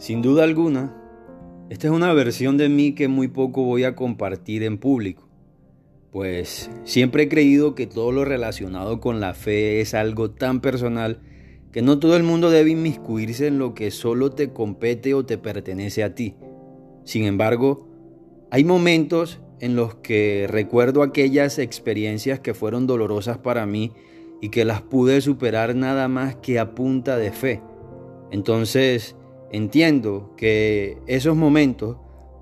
Sin duda alguna, esta es una versión de mí que muy poco voy a compartir en público, pues siempre he creído que todo lo relacionado con la fe es algo tan personal que no todo el mundo debe inmiscuirse en lo que solo te compete o te pertenece a ti. Sin embargo, hay momentos en los que recuerdo aquellas experiencias que fueron dolorosas para mí y que las pude superar nada más que a punta de fe. Entonces, Entiendo que esos momentos,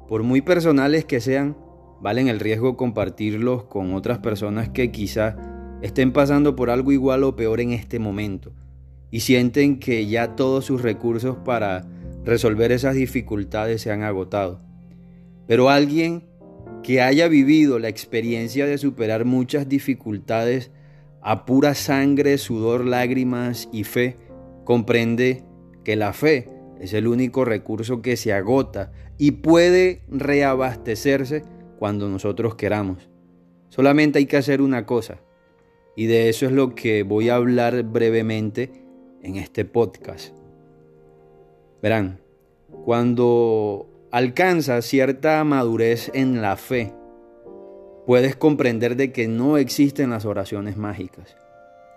por muy personales que sean, valen el riesgo compartirlos con otras personas que quizás estén pasando por algo igual o peor en este momento y sienten que ya todos sus recursos para resolver esas dificultades se han agotado. Pero alguien que haya vivido la experiencia de superar muchas dificultades a pura sangre, sudor, lágrimas y fe, comprende que la fe es el único recurso que se agota y puede reabastecerse cuando nosotros queramos. Solamente hay que hacer una cosa. Y de eso es lo que voy a hablar brevemente en este podcast. Verán, cuando alcanzas cierta madurez en la fe, puedes comprender de que no existen las oraciones mágicas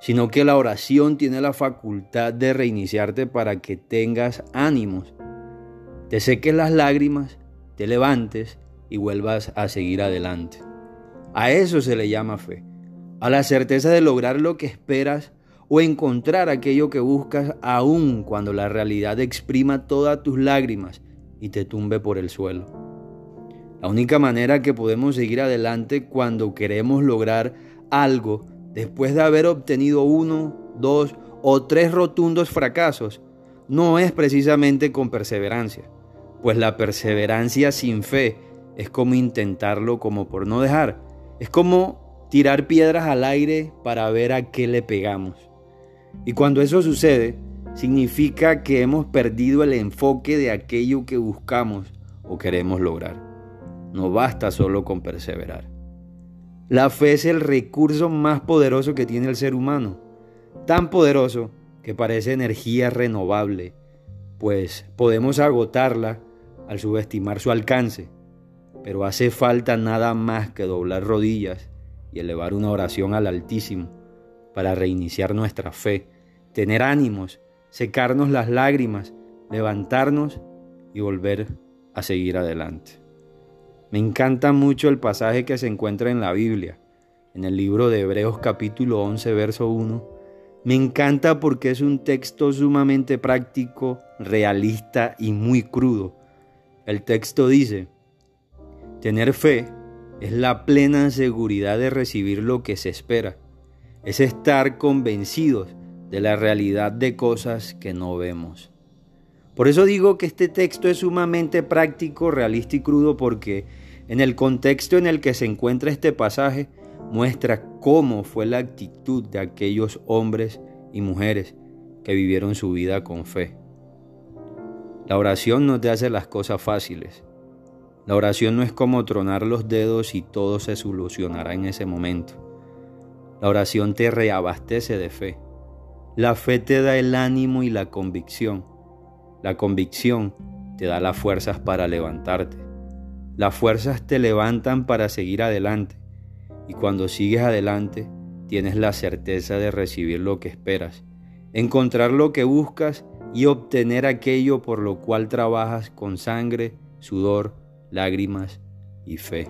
sino que la oración tiene la facultad de reiniciarte para que tengas ánimos, te seques las lágrimas, te levantes y vuelvas a seguir adelante. A eso se le llama fe, a la certeza de lograr lo que esperas o encontrar aquello que buscas aun cuando la realidad exprima todas tus lágrimas y te tumbe por el suelo. La única manera que podemos seguir adelante cuando queremos lograr algo después de haber obtenido uno, dos o tres rotundos fracasos, no es precisamente con perseverancia, pues la perseverancia sin fe es como intentarlo como por no dejar, es como tirar piedras al aire para ver a qué le pegamos. Y cuando eso sucede, significa que hemos perdido el enfoque de aquello que buscamos o queremos lograr. No basta solo con perseverar. La fe es el recurso más poderoso que tiene el ser humano, tan poderoso que parece energía renovable, pues podemos agotarla al subestimar su alcance, pero hace falta nada más que doblar rodillas y elevar una oración al Altísimo para reiniciar nuestra fe, tener ánimos, secarnos las lágrimas, levantarnos y volver a seguir adelante. Me encanta mucho el pasaje que se encuentra en la Biblia, en el libro de Hebreos capítulo 11, verso 1. Me encanta porque es un texto sumamente práctico, realista y muy crudo. El texto dice, tener fe es la plena seguridad de recibir lo que se espera. Es estar convencidos de la realidad de cosas que no vemos. Por eso digo que este texto es sumamente práctico, realista y crudo porque en el contexto en el que se encuentra este pasaje, muestra cómo fue la actitud de aquellos hombres y mujeres que vivieron su vida con fe. La oración no te hace las cosas fáciles. La oración no es como tronar los dedos y todo se solucionará en ese momento. La oración te reabastece de fe. La fe te da el ánimo y la convicción. La convicción te da las fuerzas para levantarte. Las fuerzas te levantan para seguir adelante y cuando sigues adelante tienes la certeza de recibir lo que esperas, encontrar lo que buscas y obtener aquello por lo cual trabajas con sangre, sudor, lágrimas y fe.